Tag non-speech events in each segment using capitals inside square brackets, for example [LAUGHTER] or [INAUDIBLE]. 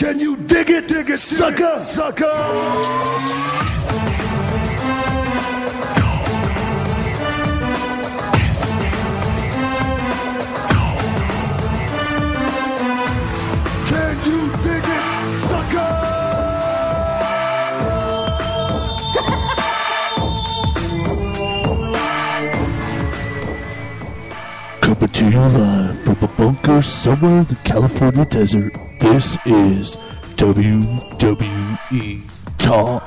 Can you dig it, dig it, sucker, sucker? Can you dig it, sucker? Coming to you live from a bunker somewhere in the California desert, this is WWE Talk.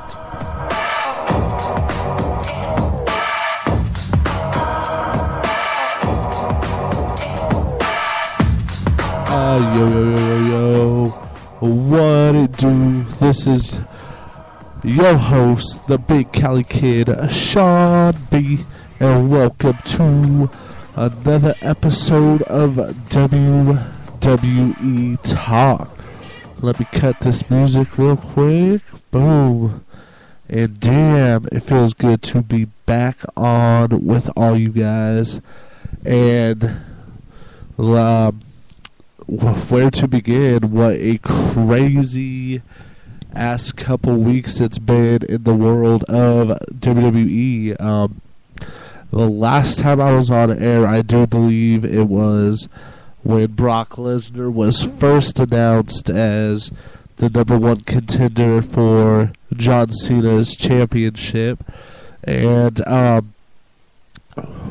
Uh, yo, yo, yo, yo, yo. What it do? This is your host, the Big Cali Kid, Sean B, and welcome to another episode of WWE Talk. Let me cut this music real quick. Boom. And damn, it feels good to be back on with all you guys. And um, where to begin? What a crazy ass couple weeks it's been in the world of WWE. Um, the last time I was on air, I do believe it was when Brock Lesnar was first announced as the number one contender for John Cena's championship. And um,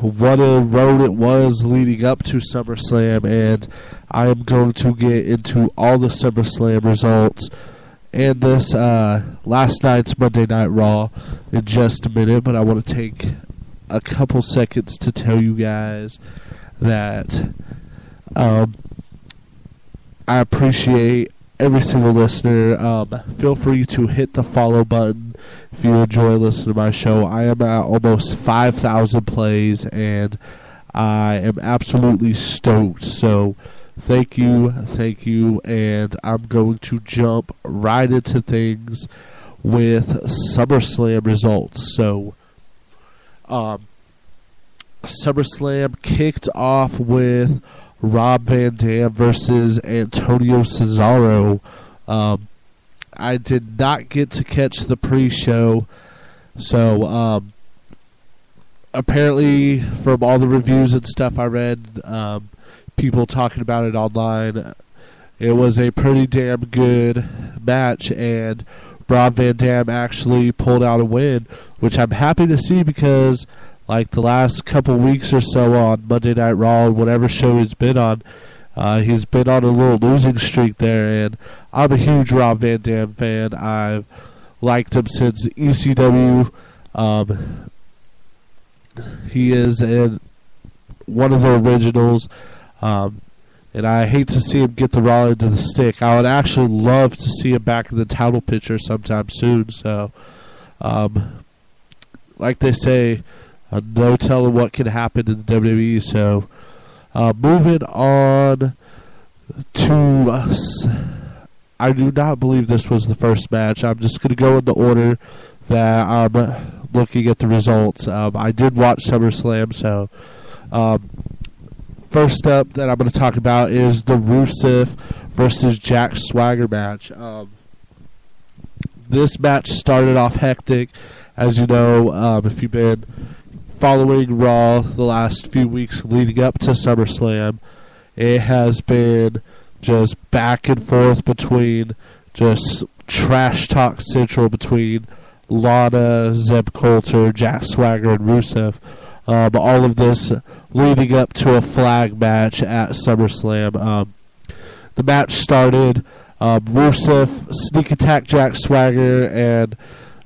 what a road it was leading up to SummerSlam. And I am going to get into all the SummerSlam results and this uh, last night's Monday Night Raw in just a minute. But I want to take a couple seconds to tell you guys that um, I appreciate every single listener. Um, feel free to hit the follow button if you enjoy listening to my show. I am at almost 5,000 plays, and I am absolutely stoked. So, thank you, thank you, and I'm going to jump right into things with SummerSlam results. So, um, SummerSlam kicked off with Rob Van Dam versus Antonio Cesaro. Um, I did not get to catch the pre-show, so um, apparently, from all the reviews and stuff I read, um, people talking about it online, it was a pretty damn good match, and Rob Van Dam actually pulled out a win, which I'm happy to see because, like the last couple weeks or so on Monday Night Raw, whatever show he's been on, uh, he's been on a little losing streak there, and I'm a huge Rob Van Dam fan. I've liked him since ECW. Um, he is in one of the originals, um, and I hate to see him get the raw into the stick. I would actually love to see him back in the title picture sometime soon. So, um, like they say, uh, no telling what can happen in the WWE. So, uh, moving on to us. I do not believe this was the first match. I'm just going to go in the order that I'm looking at the results. Um, I did watch SummerSlam, so um, first up that I'm going to talk about is the Rusev versus Jack Swagger match. Um, this match started off hectic, as you know, um, if you've been following Raw the last few weeks leading up to SummerSlam. It has been just back and forth between just trash talk central between Lana, Zeb Colter, Jack Swagger, and Rusev. Um, all of this leading up to a flag match at SummerSlam. Um, the match started. Um, Rusev sneak attack Jack Swagger and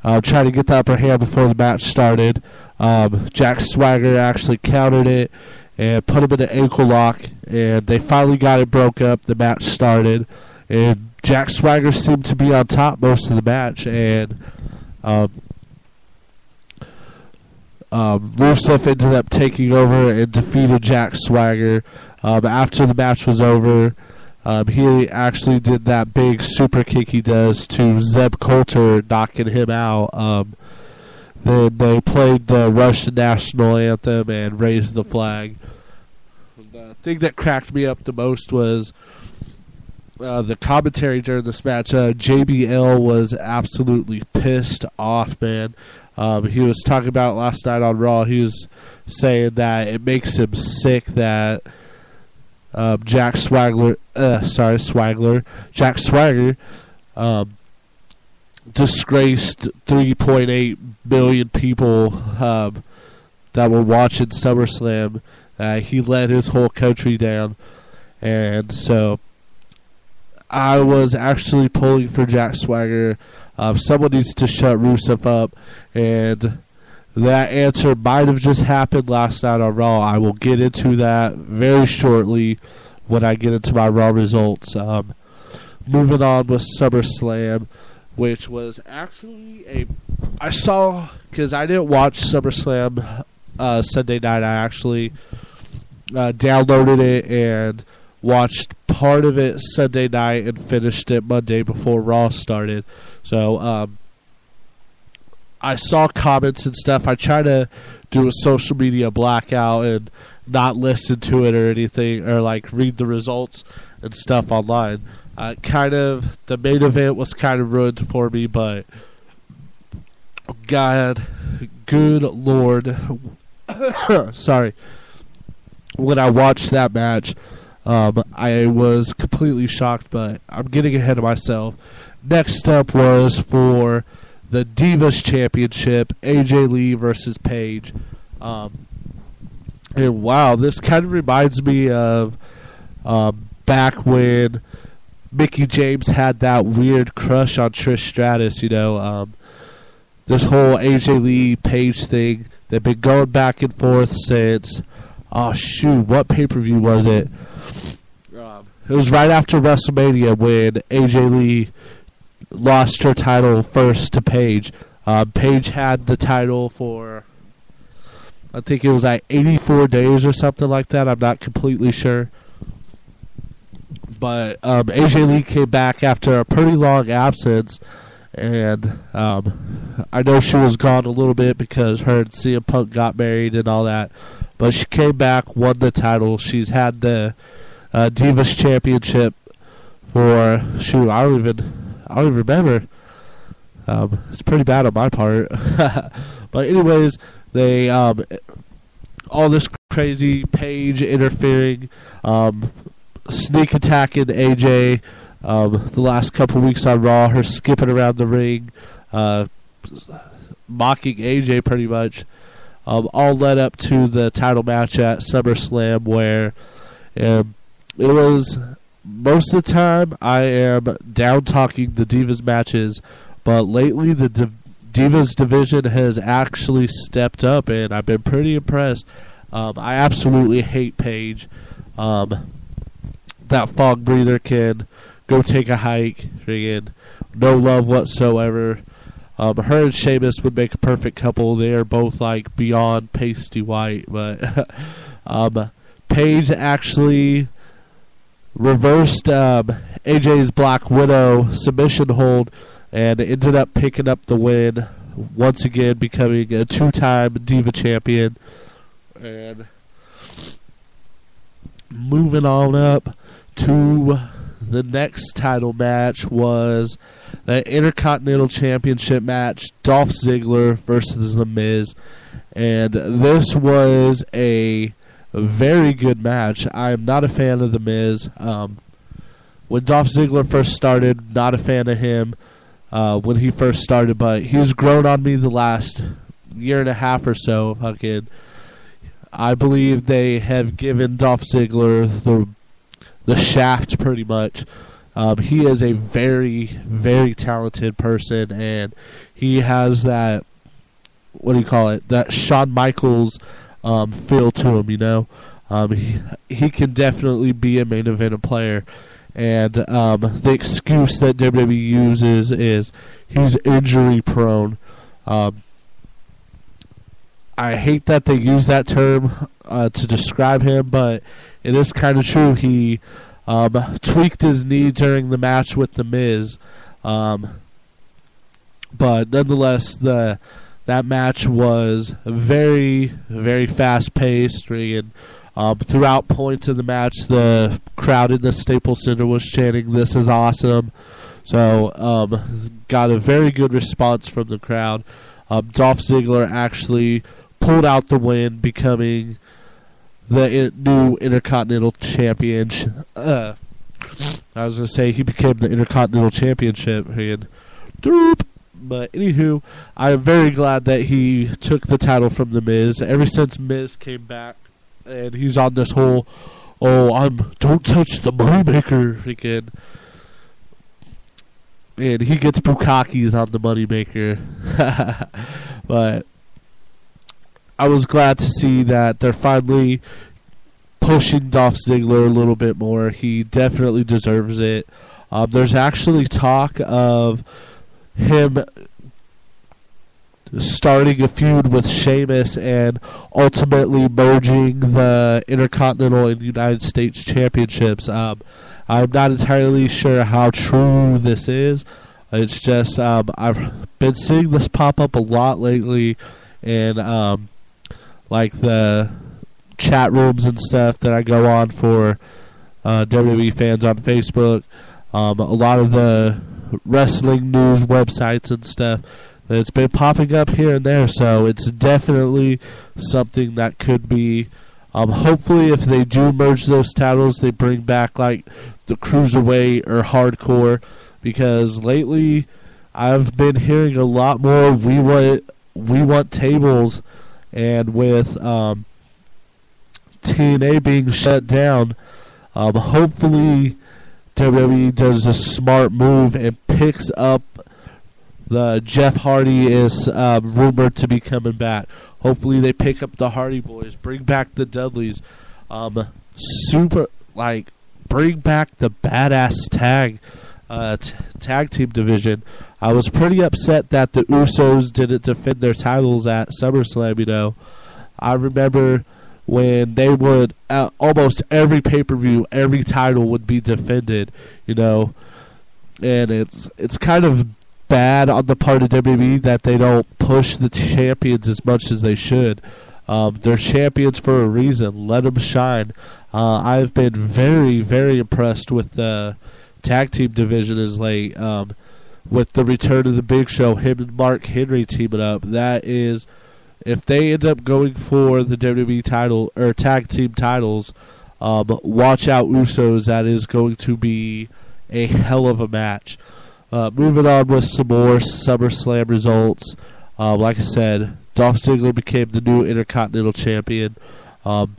uh, try to get the upper hand before the match started. Um, Jack Swagger actually countered it and put him in an ankle lock, and they finally got it broke up. The match started, and Jack Swagger seemed to be on top most of the match, and um, um, Rusev ended up taking over and defeated Jack Swagger. Um, after the match was over, um, he actually did that big super kick he does to Zeb Colter, knocking him out. Um, then they played the Russian national anthem and raised the flag. The thing that cracked me up the most was uh, the commentary during this match, uh, JBL was absolutely pissed off, man. Um, he was talking about last night on Raw. He was saying that it makes him sick that um, Jack Swagler, uh, sorry, Swagler, Jack Swagger, um, disgraced 3.8 billion people um, that were watching SummerSlam. Uh, he let his whole country down, and so I was actually pulling for Jack Swagger. Um, someone needs to shut Rusev up, and that answer might have just happened last night on Raw. I will get into that very shortly when I get into my Raw results. Um, moving on with SummerSlam, which was actually a. I saw, because I didn't watch SummerSlam uh, Sunday night, I actually uh, downloaded it and watched part of it Sunday night and finished it Monday before Raw started. So um, I saw comments and stuff. I try to do a social media blackout and not listen to it or anything, or like read the results and stuff online. Uh, kind of the main event was kind of ruined for me, but God, good Lord, [COUGHS] sorry. When I watched that match, um, I was completely shocked, but I'm getting ahead of myself. Next up was for the Divas Championship, AJ Lee versus Paige. Um, and wow, this kind of reminds me of um, back when Mickie James had that weird crush on Trish Stratus. You know, um, this whole AJ Lee Paige thing. They've been going back and forth since. Oh shoot, what pay per view was it? Um, it was right after WrestleMania when AJ Lee lost her title first to Paige. Uh, Paige had the title for, I think it was like 84 days or something like that. I'm not completely sure. But um, AJ Lee came back after a pretty long absence, and um, I know she was gone a little bit because her and CM Punk got married and all that. But she came back, won the title. She's had the uh, Divas Championship for shoot, I don't even I don't even remember. Um, it's pretty bad on my part. [LAUGHS] but anyways, they um, all this crazy Paige interfering, um, sneak attacking AJ. Um, the last couple weeks on Raw, her skipping around the ring, uh, mocking AJ pretty much. Um, all led up to the title match at SummerSlam, where um, it was most of the time I am down talking the Divas matches, but lately the Div- Divas division has actually stepped up, and I've been pretty impressed. Um, I absolutely hate Paige. Um, that fog breather can go take a hike. Friggin' no love whatsoever. Um, her and Sheamus would make a perfect couple. They are both like beyond pasty white, but [LAUGHS] um, Paige actually reversed um, AJ's Black Widow submission hold and ended up picking up the win once again, becoming a two-time Diva champion. And moving on up to the next title match was the Intercontinental Championship match, Dolph Ziggler versus The Miz. And this was a very good match. I am not a fan of The Miz. Um, when Dolph Ziggler first started, not a fan of him uh, when he first started, but he's grown on me the last year and a half or so. Fucking, I believe they have given Dolph Ziggler the the shaft pretty much. Um, he is a very, very talented person, and he has that. What do you call it? That Shawn Michaels um, feel to him. You know, um, he he can definitely be a main event player. And um, the excuse that WWE uses is he's injury prone. Um, I hate that they use that term uh, to describe him, but it is kind of true. He um, tweaked his knee during the match with the Miz, um, but nonetheless, the that match was very, very fast paced and Um, throughout points in the match, the crowd in the Staples Center was chanting, "This is awesome." So, um, got a very good response from the crowd. Um, Dolph Ziggler actually pulled out the win, becoming the new Intercontinental Champion. Uh, I was going to say he became the Intercontinental Championship. And, doop. But anywho, I'm very glad that he took the title from the Miz. Ever since Miz came back, and he's on this whole, oh, I'm don't touch the moneymaker again. And he gets Bukakis on the moneymaker. [LAUGHS] but I was glad to see that they're finally pushing Dolph Ziggler a little bit more. He definitely deserves it. Um, there's actually talk of him starting a feud with Sheamus and ultimately merging the Intercontinental and United States Championships. Um, I'm not entirely sure how true this is. It's just um, I've been seeing this pop up a lot lately, and um, like the chat rooms and stuff that I go on for uh, WWE fans on Facebook. Um, a lot of the wrestling news websites and stuff. It's been popping up here and there, so it's definitely something that could be. Um, hopefully, if they do merge those titles, they bring back like the cruiserweight or hardcore, because lately I've been hearing a lot more. We want we want tables, and with um, TNA being shut down, um, hopefully WWE does a smart move and picks up the Jeff Hardy is uh, rumored to be coming back. Hopefully they pick up the Hardy Boys, bring back the Dudleys, um, super like bring back the badass tag uh, t- tag team division. I was pretty upset that the Usos didn't defend their titles at SummerSlam. You know, I remember when they would uh, almost every pay per view, every title would be defended, you know, and it's it's kind of bad on the part of WWE that they don't push the champions as much as they should. Um, they're champions for a reason. Let them shine. Uh, I've been very, very impressed with the tag team division is like Um, with the return of the Big Show, him and Mark Henry teaming up. That is if they end up going for the WWE title or tag team titles, um, watch out Usos. That is going to be a hell of a match. Uh, moving on with some more SummerSlam results. Um, like I said, Dolph Ziggler became the new Intercontinental Champion. Um,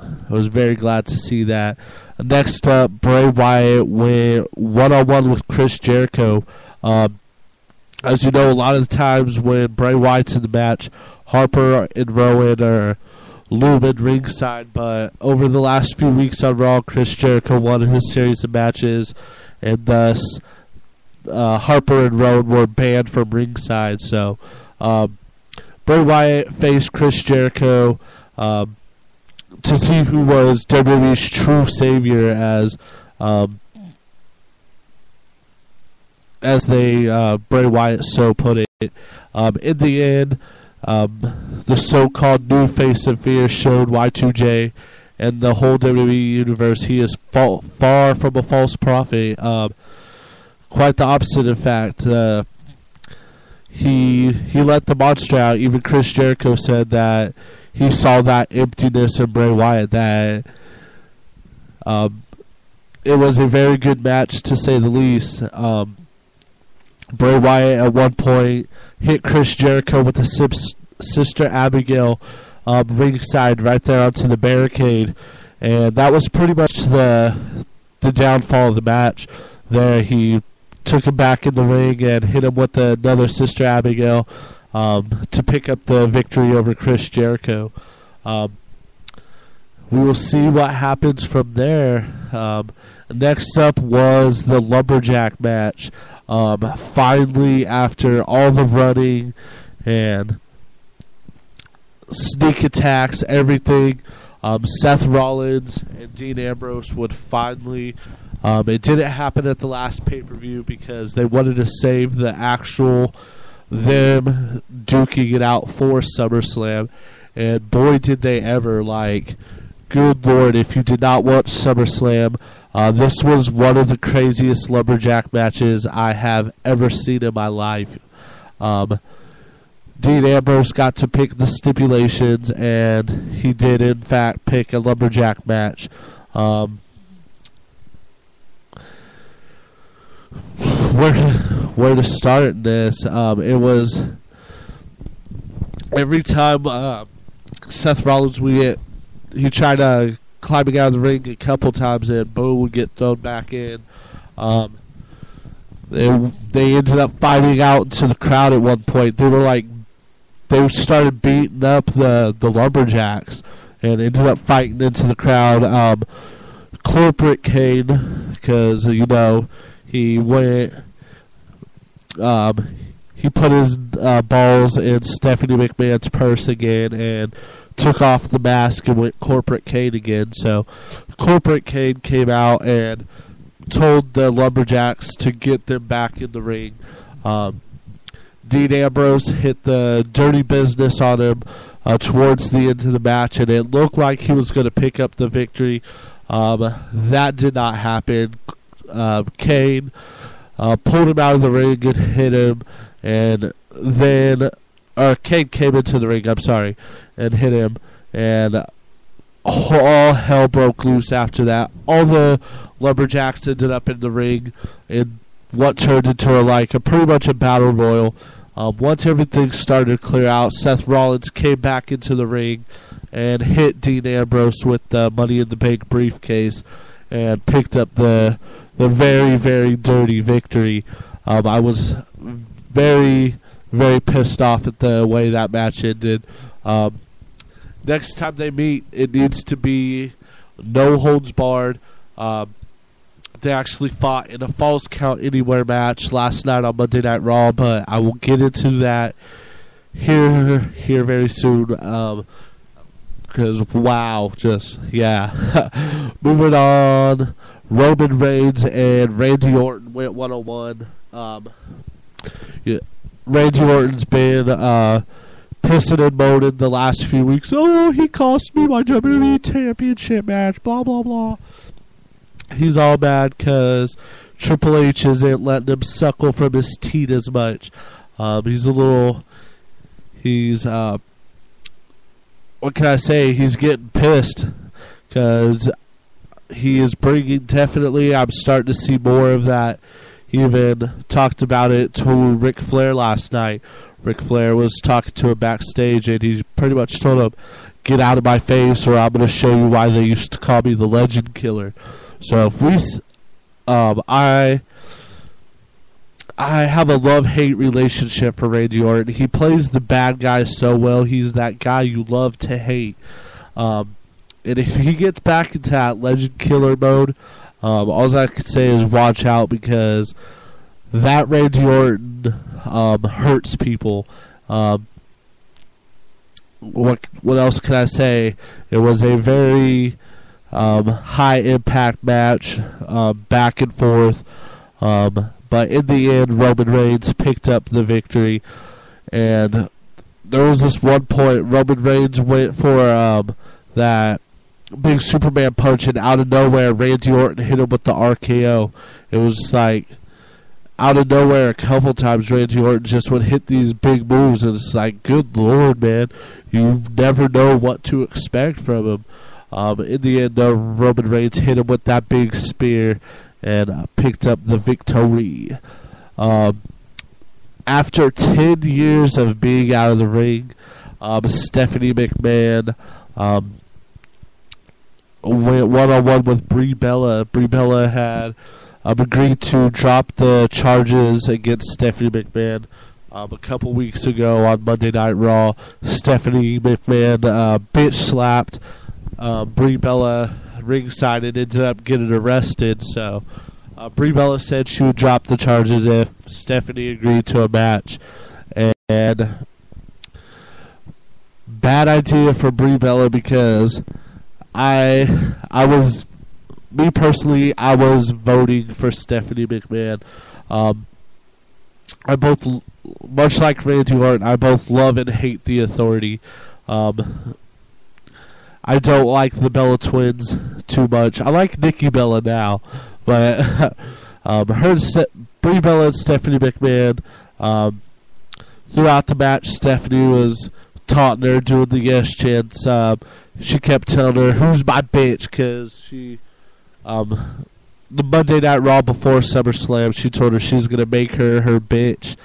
I was very glad to see that. Next up, Bray Wyatt went one on one with Chris Jericho. Um, as you know, a lot of the times when Bray Wyatt's in the match, Harper and Rowan are looming ringside. But over the last few weeks on Raw, Chris Jericho won his series of matches, and thus uh, Harper and Rowan were banned from ringside. So um, Bray Wyatt faced Chris Jericho um, to see who was WWE's true savior as. Um, as they uh, Bray Wyatt so put it. Um, in the end, um, the so-called new face of fear showed Y2J and the whole WWE universe he is fa- far from a false prophet. Um, quite the opposite, in fact. Uh, he he let the monster out. Even Chris Jericho said that he saw that emptiness in Bray Wyatt. That um, it was a very good match to say the least. Um, Bray Wyatt at one point hit Chris Jericho with a sister Abigail um, ringside right there onto the barricade, and that was pretty much the the downfall of the match. There, he took him back in the ring and hit him with another sister Abigail um, to pick up the victory over Chris Jericho. Um, we will see what happens from there. Um, next up was the lumberjack match. Um, finally, after all the running and sneak attacks, everything, um, Seth Rollins and Dean Ambrose would finally. Um, it didn't happen at the last pay per view because they wanted to save the actual them duking it out for SummerSlam, and boy did they ever like good lord, if you did not watch SummerSlam, uh, this was one of the craziest lumberjack matches I have ever seen in my life. Um, Dean Ambrose got to pick the stipulations, and he did, in fact, pick a lumberjack match. Um, [SIGHS] where where to start this? Um, it was every time uh, Seth Rollins would get he tried to climbing out of the ring a couple times, and Bo would get thrown back in. Um, they they ended up fighting out into the crowd at one point. They were like they started beating up the the lumberjacks and ended up fighting into the crowd. Um, corporate Kane, because you know he went. Um, he put his uh, balls in Stephanie McMahon's purse again and took off the mask and went corporate Kane again. So, corporate Kane came out and told the lumberjacks to get them back in the ring. Um, Dean Ambrose hit the dirty business on him uh, towards the end of the match, and it looked like he was going to pick up the victory. Um, that did not happen. Uh, Kane uh, pulled him out of the ring and hit him, and then or Kane came into the ring. I'm sorry, and hit him, and all hell broke loose after that. All the lumberjacks ended up in the ring in what turned into a, like a pretty much a battle royal. Um, once everything started to clear out, Seth Rollins came back into the ring and hit Dean Ambrose with the Money in the Bank briefcase and picked up the the very very dirty victory. Um, I was very very pissed off at the way that match ended. Um, next time they meet, it needs to be no holds barred. Um, they actually fought in a falls count anywhere match last night on Monday Night Raw, but I will get into that here here very soon. Because um, wow, just yeah. [LAUGHS] Moving on, Roman Reigns and Randy Orton went one on one. Um, yeah, Randy Orton's been uh, pissing and moaning the last few weeks. Oh, he cost me my WWE Championship match. Blah blah blah. He's all mad because Triple H isn't letting him suckle from his teat as much. Um, he's a little. He's uh, what can I say? He's getting pissed because he is bringing definitely. I'm starting to see more of that he even talked about it to Ric Flair last night. Ric Flair was talking to him backstage, and he pretty much told him, "Get out of my face, or I'm going to show you why they used to call me the Legend Killer." So if we, um, I, I have a love-hate relationship for Randy Orton. He plays the bad guy so well. He's that guy you love to hate. Um, and if he gets back into that Legend Killer mode, um, all I can say is watch out because that Randy Orton um, hurts people. Um, what what else can I say? It was a very um, high impact match, um, back and forth. Um, but in the end, Roman Reigns picked up the victory, and there was this one point Roman Reigns went for that big Superman punch, and out of nowhere, Randy Orton hit him with the RKO. It was like out of nowhere a couple times. Randy Orton just would hit these big moves, and it's like, good lord, man, you never know what to expect from him. Um, in the end, though, Roman Reigns hit him with that big spear and uh, picked up the victory. Um, after 10 years of being out of the ring, um, Stephanie McMahon um, went one on one with Brie Bella. Brie Bella had um, agreed to drop the charges against Stephanie McMahon. Um, a couple weeks ago on Monday Night Raw, Stephanie McMahon uh, bitch slapped uh, Brie Bella ringside and ended up getting arrested. So uh, Brie Bella said she would drop the charges if Stephanie agreed to a match. And bad idea for Brie Bella because I I was me personally I was voting for Stephanie McMahon. Um, I both much like Randy Orton, I both love and hate the authority. Um, I don't like the Bella twins too much. I like Nikki Bella now, but [LAUGHS] um, her Brie Bella and Stephanie McMahon. Um, throughout the match, Stephanie was taunting her, doing the yes chants. Um, she kept telling her, "Who's my bitch?" Because she, um, the Monday Night Raw before SummerSlam, she told her she's gonna make her her bitch,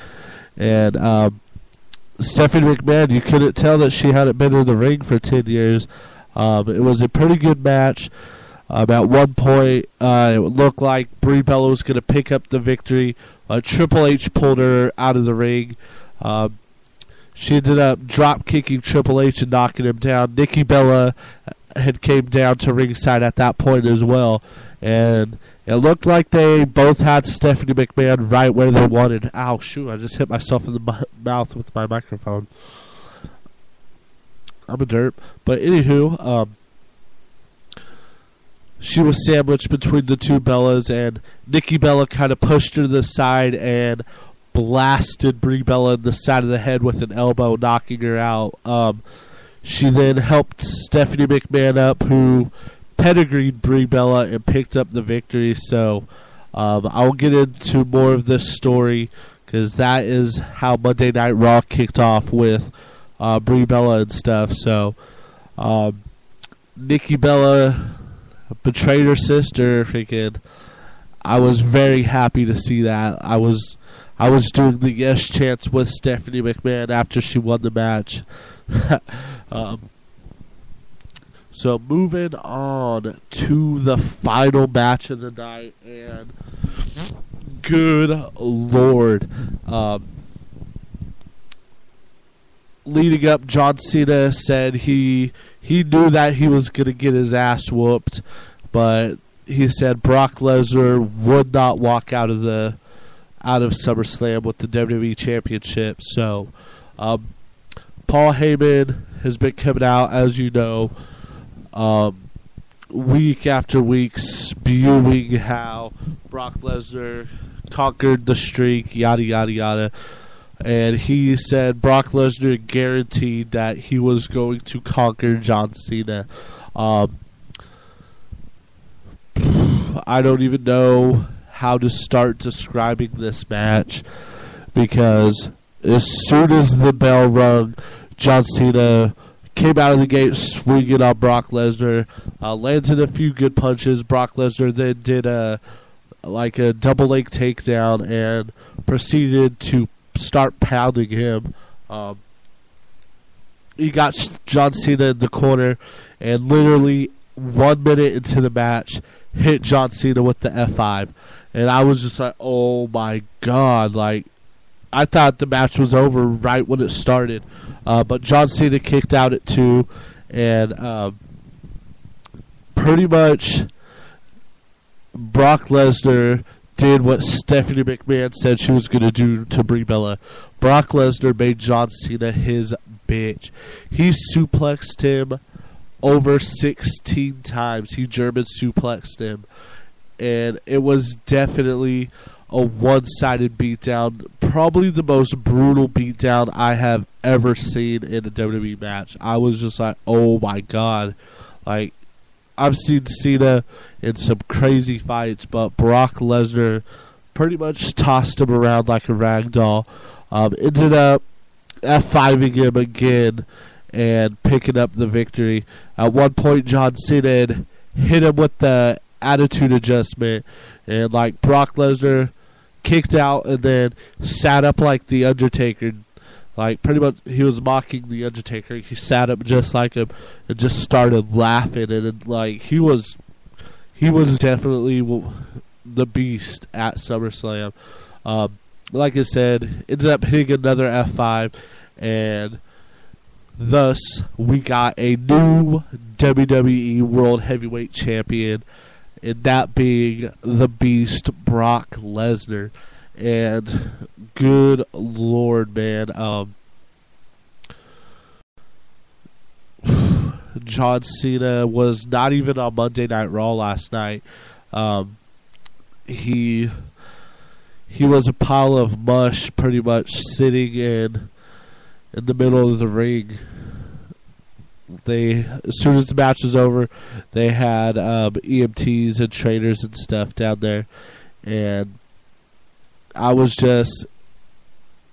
and um, Stephanie McMahon, you couldn't tell that she hadn't been in the ring for ten years. Um, it was a pretty good match. Um, at one point, uh, it looked like Brie Bella was going to pick up the victory. Uh, Triple H pulled her out of the ring. Um, she ended up drop kicking Triple H and knocking him down. Nikki Bella had came down to ringside at that point as well, and it looked like they both had Stephanie McMahon right where they wanted. Ow, shoot! I just hit myself in the m- mouth with my microphone. I'm a derp, but anywho, um, she was sandwiched between the two Bellas, and Nikki Bella kind of pushed her to the side and blasted Brie Bella in the side of the head with an elbow, knocking her out. Um, she then helped Stephanie McMahon up, who pedigreed Brie Bella and picked up the victory. So um, I'll get into more of this story because that is how Monday Night Raw kicked off with uh, Brie Bella and stuff. So um, Nikki Bella betrayed her sister. Freaking, I was very happy to see that. I was I was doing the yes chants with Stephanie McMahon after she won the match. [LAUGHS] um, so moving on to the final match of the night, and good lord, um, leading up, John Cena said he he knew that he was gonna get his ass whooped, but he said Brock Lesnar would not walk out of the out of SummerSlam with the WWE Championship. So, um, Paul Heyman has been coming out, as you know, um, week after week, spewing how Brock Lesnar conquered the streak, yada yada yada. And he said Brock Lesnar guaranteed that he was going to conquer John Cena. Um, I don't even know how to start describing this match because as soon as the bell rung, John Cena came out of the gate swinging on Brock Lesnar, uh, landed a few good punches. Brock Lesnar then did a like a double leg takedown and proceeded to start pounding him. Um, he got John Cena in the corner and literally one minute into the match hit John Cena with the F5. And I was just like, oh my God. Like, I thought the match was over right when it started. Uh, but John Cena kicked out at two. And um, pretty much Brock Lesnar did what Stephanie McMahon said she was going to do to Brie Bella. Brock Lesnar made John Cena his bitch. He suplexed him over 16 times. He German suplexed him. And it was definitely a one sided beatdown. Probably the most brutal beatdown I have ever seen in a WWE match. I was just like, oh my god. Like, I've seen Cena in some crazy fights, but Brock Lesnar pretty much tossed him around like a rag doll. Um, ended up F5ing him again and picking up the victory. At one point, John Cena hit him with the attitude adjustment, and like Brock Lesnar kicked out and then sat up like the Undertaker. Like pretty much, he was mocking the Undertaker. He sat up just like him and just started laughing, and, and like he was, he was definitely the beast at SummerSlam. Um, like I said, ends up hitting another F5, and thus we got a new WWE World Heavyweight Champion, and that being the Beast Brock Lesnar. And good lord, man, um, [SIGHS] John Cena was not even on Monday Night Raw last night. Um, he he was a pile of mush, pretty much sitting in in the middle of the ring. they as soon as the match was over, they had um, EMTs and trainers and stuff down there, and I was just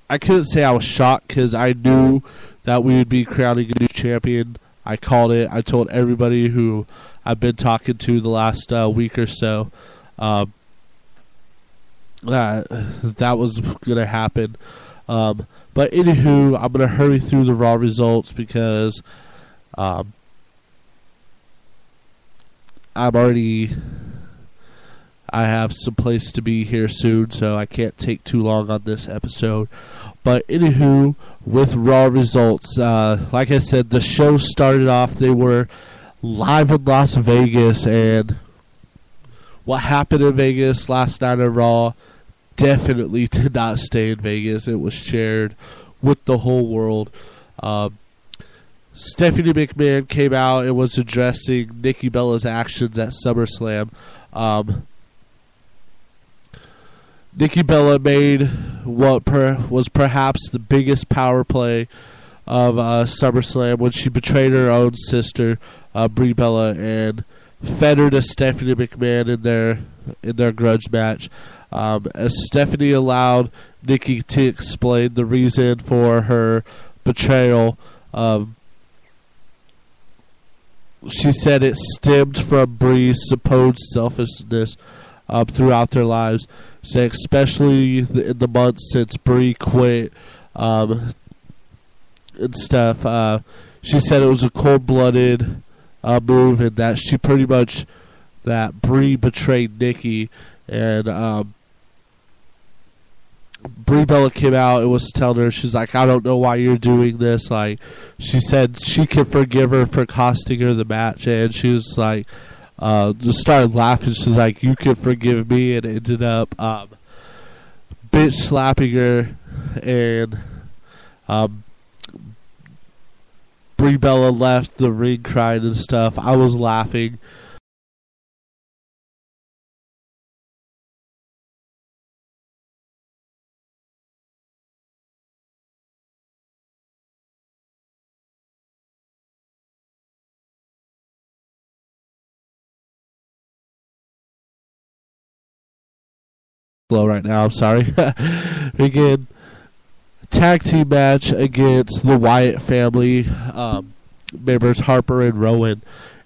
I couldn't say I was shocked because I knew that we would be crowning a new champion. I called it. I told everybody who I've been talking to the last uh, week or so um, that that was going to happen. Um, but anywho, I'm going to hurry through the raw results because um, I'm already I have some place to be here soon, so I can't take too long on this episode. But anywho, with raw results, uh, like I said, the show started off. They were live in Las Vegas, and what happened in Vegas last night at Raw definitely [LAUGHS] did not stay in Vegas. It was shared with the whole world. Um, Stephanie McMahon came out and was addressing Nikki Bella's actions at SummerSlam. Um, Nikki Bella made what per, was perhaps the biggest power play of uh, SummerSlam when she betrayed her own sister, uh, Brie Bella, and fed her to Stephanie McMahon in their in their grudge match. Um, as Stephanie allowed Nikki to explain the reason for her betrayal, um, she said it stemmed from Brie's supposed selfishness um, throughout their lives. Especially in the months since Brie quit um, and stuff. Uh, she said it was a cold-blooded uh, move, and that she pretty much that Brie betrayed Nikki, and um, Brie Bella came out and was telling her she's like, I don't know why you're doing this. Like, she said she can forgive her for costing her the match, and she was like uh, just started laughing. She's like, "You can forgive me," and ended up um, bitch slapping her, and um, Brie Bella left the ring crying and stuff. I was laughing. Right now. I'm sorry. [LAUGHS] Again, tag team match against the Wyatt family um, members Harper and Rowan,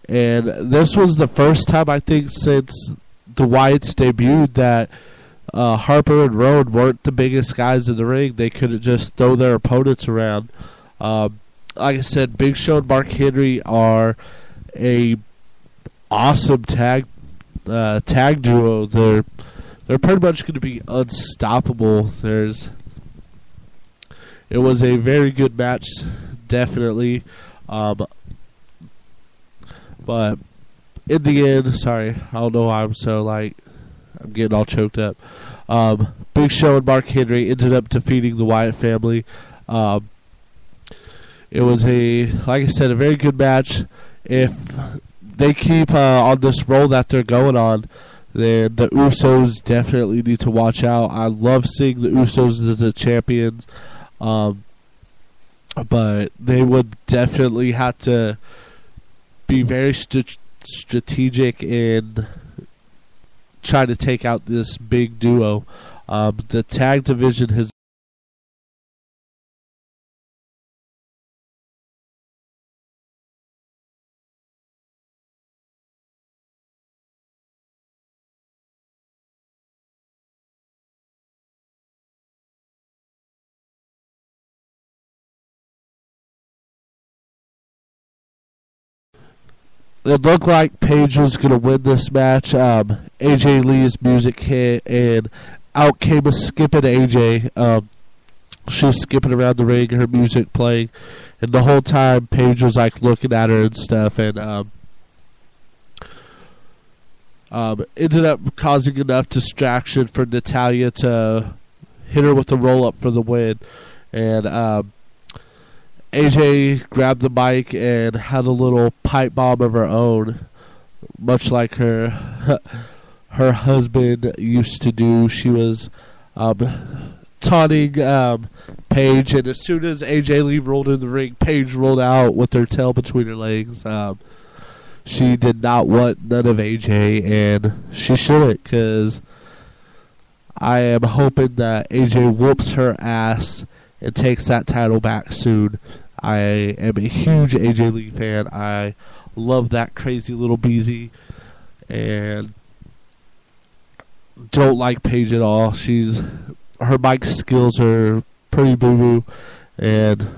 and this was the first time I think since the Wyatts debuted that uh, Harper and Rowan weren't the biggest guys in the ring. They couldn't just throw their opponents around. Um, like I said, Big Show and Mark Henry are a awesome tag uh, tag duo. They're they're pretty much going to be unstoppable. There's it was a very good match, definitely. Um, but in the end, sorry, I don't know why I'm so like I'm getting all choked up. Um, Big Show and Mark Henry ended up defeating the Wyatt family. Um, it was a, like I said, a very good match. If they keep uh, on this roll that they're going on, then the Usos definitely need to watch out. I love seeing the Usos as the champions, um, but they would definitely have to be very st- strategic in trying to take out this big duo. Um, the tag division has it looked like Paige was going to win this match. Um, AJ Lee's music hit, and out came a skipping AJ. Um, she was skipping around the ring, her music playing, and the whole time Paige was like looking at her and stuff, and um, um, ended up causing enough distraction for Natalya to hit her with a roll up for the win, and um, AJ grabbed the mic and had a little pipe bomb of her own, much like her [LAUGHS] her husband used to do. She was um, taunting um, Paige, and as soon as AJ Lee rolled in the ring, Paige rolled out with her tail between her legs. Um, she did not want none of AJ, and she shouldn't, because I am hoping that AJ whoops her ass and takes that title back soon. I am a huge AJ Lee fan. I love that crazy little beezy, and don't like Paige at all. She's her mic skills are pretty boo boo, and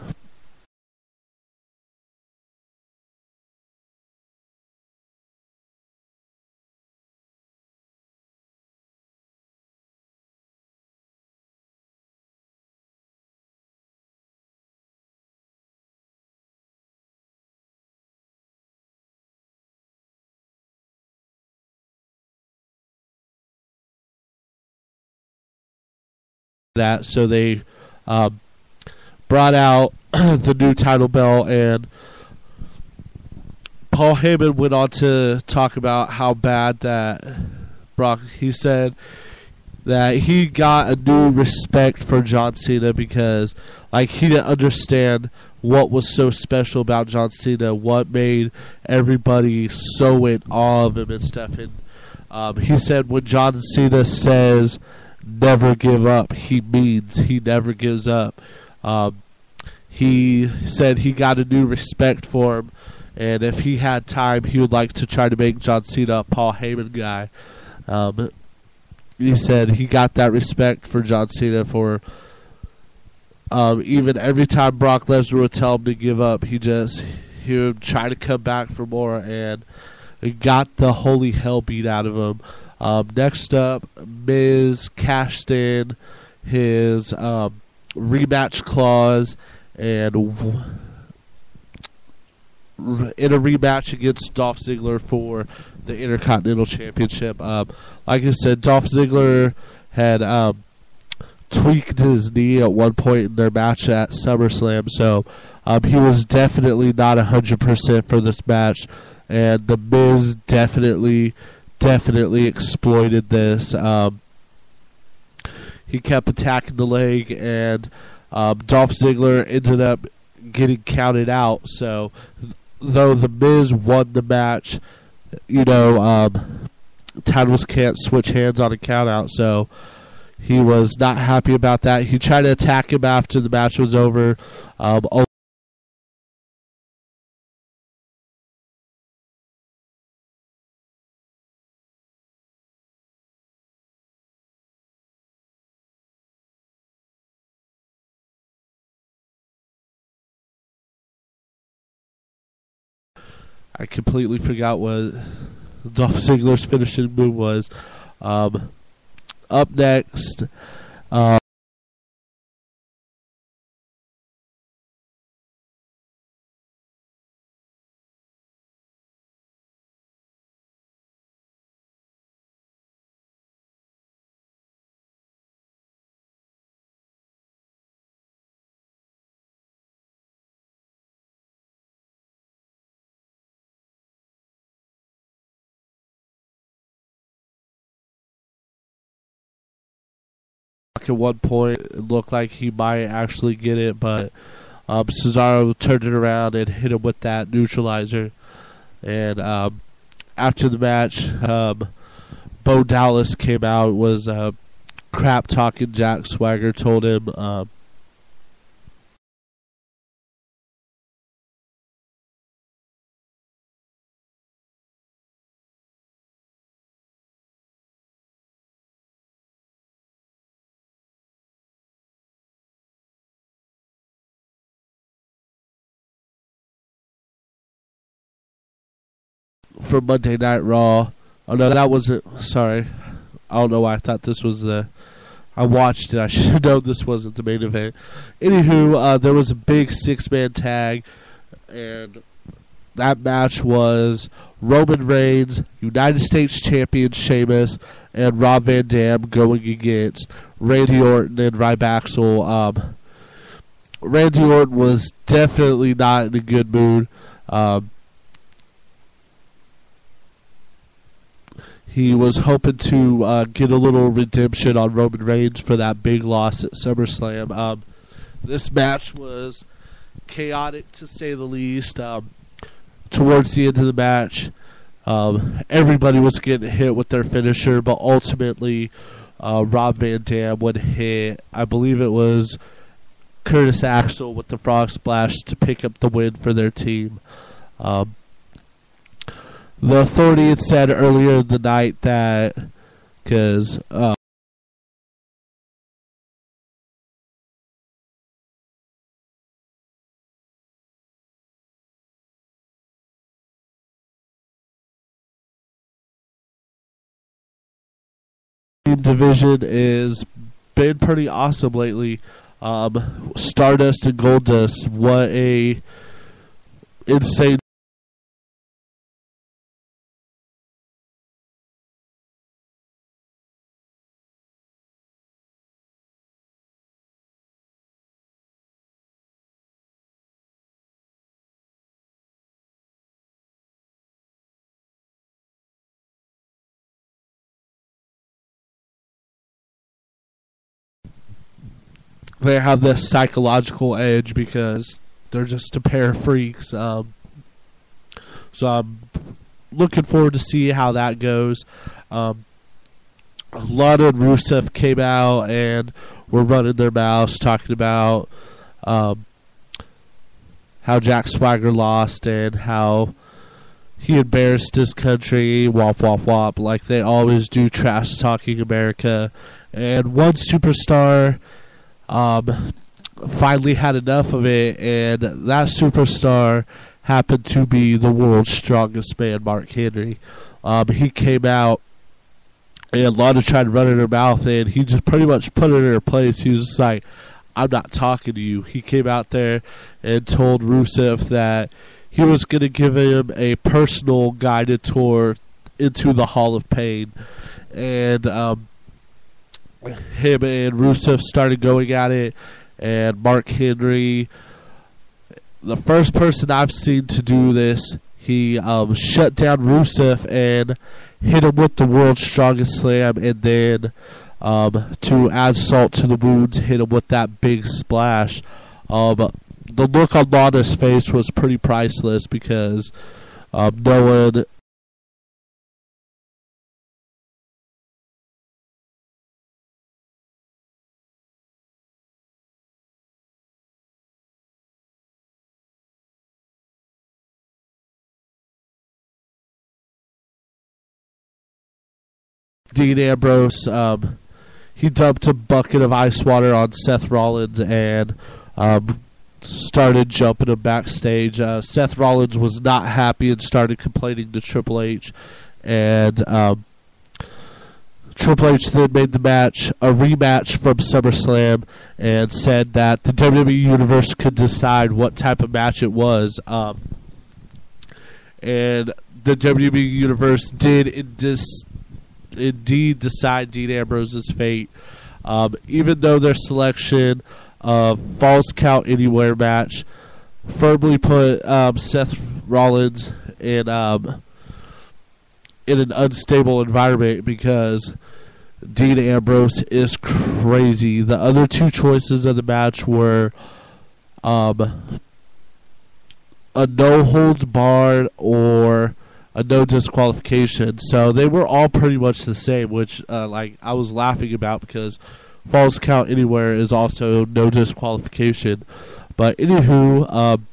that. So they um, brought out [CLEARS THROAT] the new title belt, and Paul Heyman went on to talk about how bad that Brock. He said that he got a new respect for John Cena because, like, he didn't understand what was so special about John Cena, what made everybody so in awe of him and stuff. And um, he said when John Cena says never give up. He means he never gives up. Um, he said he got a new respect for him, and if he had time, he would like to try to make John Cena a Paul Heyman guy. Um, he said he got that respect for John Cena for um, even every time Brock Lesnar would tell him to give up, he just he would try to come back for more, and got the holy hell beat out of him. Um, next up, Miz cashed in his um, rematch clause and in a rematch against Dolph Ziggler for the Intercontinental Championship. Um, like I said, Dolph Ziggler had um, tweaked his knee at one point in their match at SummerSlam, so um, he was definitely not 100% for this match. And The Miz definitely definitely exploited this. Um, he kept attacking the leg, and um, Dolph Ziggler ended up getting counted out. So, th- though the Miz won the match, you know, um, titles can't switch hands on a countout. So, he was not happy about that. He tried to attack him after the match was over. Um, I completely forgot what Dolph Ziggler's finishing move was. Um, up next, uh, at one point it looked like he might actually get it, but um, Cesaro turned it around and hit him with that neutralizer. And um, after the match, um, Bo Dallas came out was uh, crap talking. Jack Swagger told him. Um, for Monday Night Raw. Oh no, that wasn't. Sorry, I don't know why I thought this was the. I watched it. I [LAUGHS] should have known this wasn't the main event. Anywho, uh, there was a big six-man tag, and that match was Roman Reigns, United States Champion Sheamus, and Rob Van Dam going against Randy Orton and Ryback. Um, Randy Orton was definitely not in a good mood. Um, he was hoping to uh, get a little redemption on Roman Reigns for that big loss at SummerSlam. Um, this match was chaotic to say the least. Um, towards the end of the match, um, everybody was getting hit with their finisher, but ultimately, uh, Rob Van Dam would hit, I believe it was Curtis Axel with the Frog Splash to pick up the win for their team. Um, the authority had said earlier the night that because uh, division is been pretty awesome lately. Um, Stardust and Goldust, what a insane they have this psychological edge because they're just a pair of freaks. Um, so I'm looking forward to see how that goes. Um, Lana and Rusev came out and were running their mouths talking about um, how Jack Swagger lost and how he embarrassed his country, wop wop wop, like they always do, trash talking America. And one superstar um, finally had enough of it, and that superstar happened to be the world's strongest man, Mark Henry. Um, he came out, and Lana tried to run in her mouth, and he just pretty much put her in her place. He was just like, I'm not talking to you. He came out there and told Rusev that he was going to give him a personal guided tour into the Hall of Pain. And um, him and Rusev started going at it, and Mark Henry, the first person I've seen to do this, he um, shut down Rusev and hit him with the world's strongest slam, and then um, to add salt to the wounds, hit him with that big splash. Um, the look on Lana's face was pretty priceless because um, no one Dean Ambrose, um, he dumped a bucket of ice water on Seth Rollins and um, started jumping him backstage. Uh, Seth Rollins was not happy and started complaining to Triple H, and um, Triple H then made the match a rematch from SummerSlam and said that the WWE Universe could decide what type of match it was. Um, and the WWE Universe did dis- indeed decide Dean Ambrose's fate. Um, even though their selection of falls Count Anywhere match firmly put um, Seth Rollins in um, in an unstable environment because Dean Ambrose is crazy. The other two choices of the match were um, a no holds barred or a no disqualification. So they were all pretty much the same, which uh, like I was laughing about because falls count anywhere is also no disqualification. But anywho, um,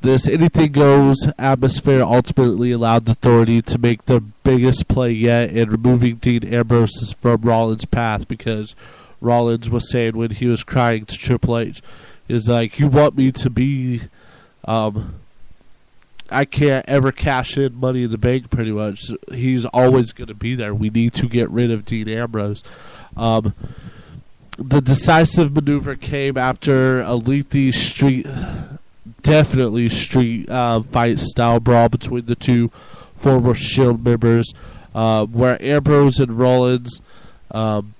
this anything goes atmosphere ultimately allowed the authority to make the biggest play yet in removing Dean Ambrose from Rollins' path because Rollins was saying when he was crying to Triple H, is like, "You want me to be." Um, I can't ever cash in Money in the Bank. Pretty much, he's always going to be there. We need to get rid of Dean Ambrose. Um, the decisive maneuver came after a lengthy street, definitely street uh, fight style brawl between the two former Shield members, uh, where Ambrose and Rollins. Um,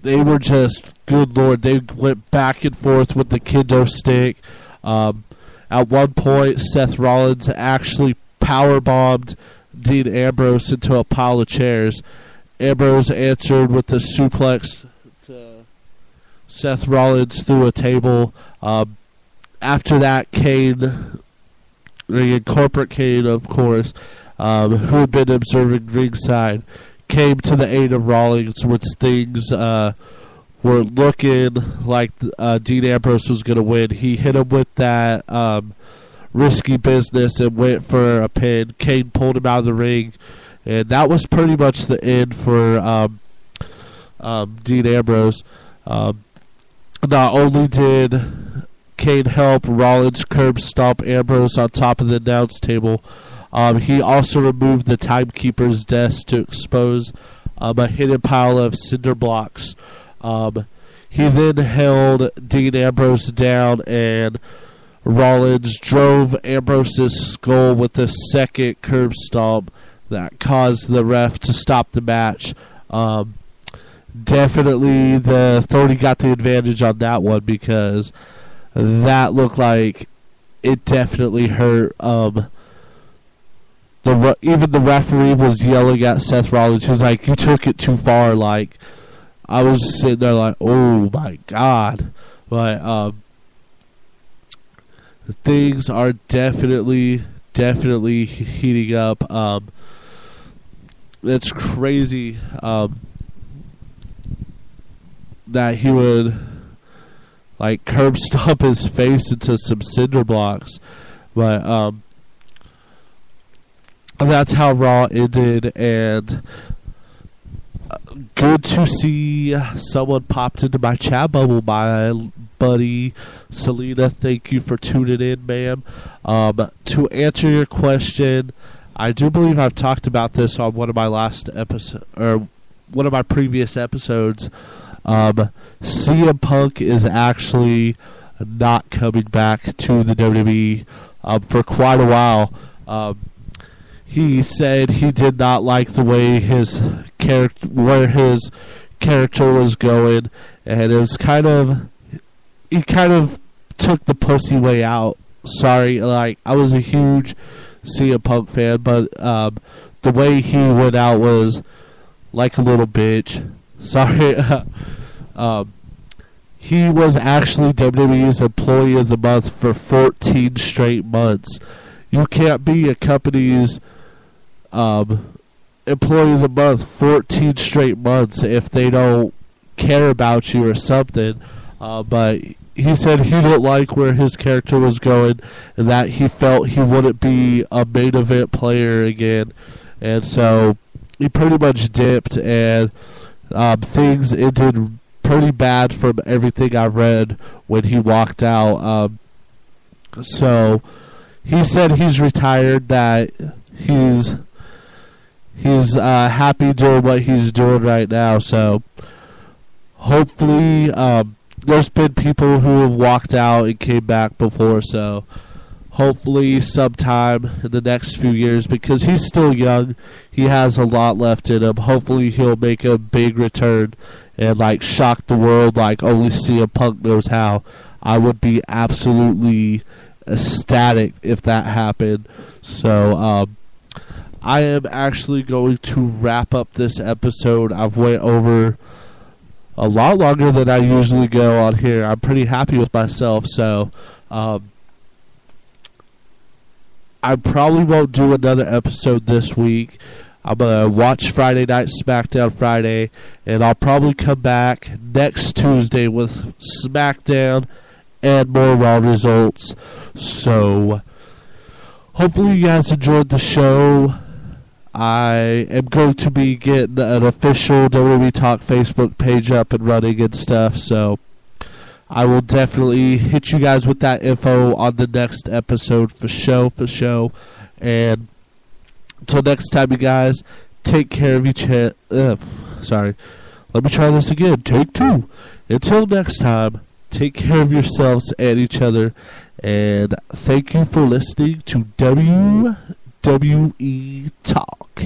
they were just good lord. They went back and forth with the kendo stick. Um, At one point, Seth Rollins actually power bombed Dean Ambrose into a pile of chairs. Ambrose answered with a suplex to Seth Rollins through a table. Um, after that, Kane, the corporate Kane, of course, um, who had been observing ringside, came to the aid of Rollins when things uh, were looking like uh, Dean Ambrose was going to win. He hit him with that um, risky business and went for a pin. Kane pulled him out of the ring, and that was pretty much the end for um, um, Dean Ambrose. Um, not only did Kane help Rollins curb stomp Ambrose on top of the announce table, um, he also removed the timekeeper's desk to expose um, a hidden pile of cinder blocks. Um, he then held Dean Ambrose down, and Rollins drove Ambrose's skull with a second curb stomp that caused the ref to stop the match. Um, definitely, the authority got the advantage on that one because that looked like it definitely hurt. Um, the even the referee was yelling at Seth Rollins. He's like, "You took it too far." Like, I was sitting there like, "Oh my god!" But um, things are definitely, definitely heating up. Um, it's crazy um, that he would like curb stomp his face into some cinder blocks, but um, that's how Raw ended, and good to see someone popped into my chat bubble. My buddy Selena, thank you for tuning in, ma'am. Um, to answer your question, I do believe I've talked about this on one of my last episode or one of my previous episodes. Um, CM Punk is actually not coming back to the WWE um, for quite a while. Um, he said he did not like the way his character, where his character was going, and it was kind of, he kind of took the pussy way out. Sorry, like I was a huge CM Punk fan, but um, the way he went out was like a little bitch. [LAUGHS] Sorry. [LAUGHS] um, he was actually WWE's Employee of the Month for 14 straight months. You can't be a company's um, Employee of the Month 14 straight months if they don't care about you or something. Uh, but he said he didn't like where his character was going and that he felt he wouldn't be a main event player again. And so he pretty much dipped, and um, things ended pretty bad from everything I've read when he walked out. Um, so he said he's retired, that he's he's uh, happy doing what he's doing right now. So hopefully, um, there's been people who have walked out and came back before. So hopefully, sometime in the next few years, because he's still young, he has a lot left in him. Hopefully, he'll make a big return and like shock the world like only CM Punk knows how. I would be absolutely ecstatic if that happened. So. Um, I am actually going to wrap up this episode. I've went over a lot longer than I usually go on here. I'm pretty happy with myself, so um, I probably won't do another episode this week. I'm gonna watch Friday Night SmackDown Friday, and I'll probably come back next Tuesday with SmackDown and more Raw results. So, hopefully, you guys enjoyed the show. I am going to be getting an official WWE Talk Facebook page up and running and stuff, so I will definitely hit you guys with that info on the next episode for show for show. And until next time, you guys, take care of each other. Uh, sorry. Let me try this again. Take two. Until next time, take care of yourselves and each other. And thank you for listening to SWE Talk.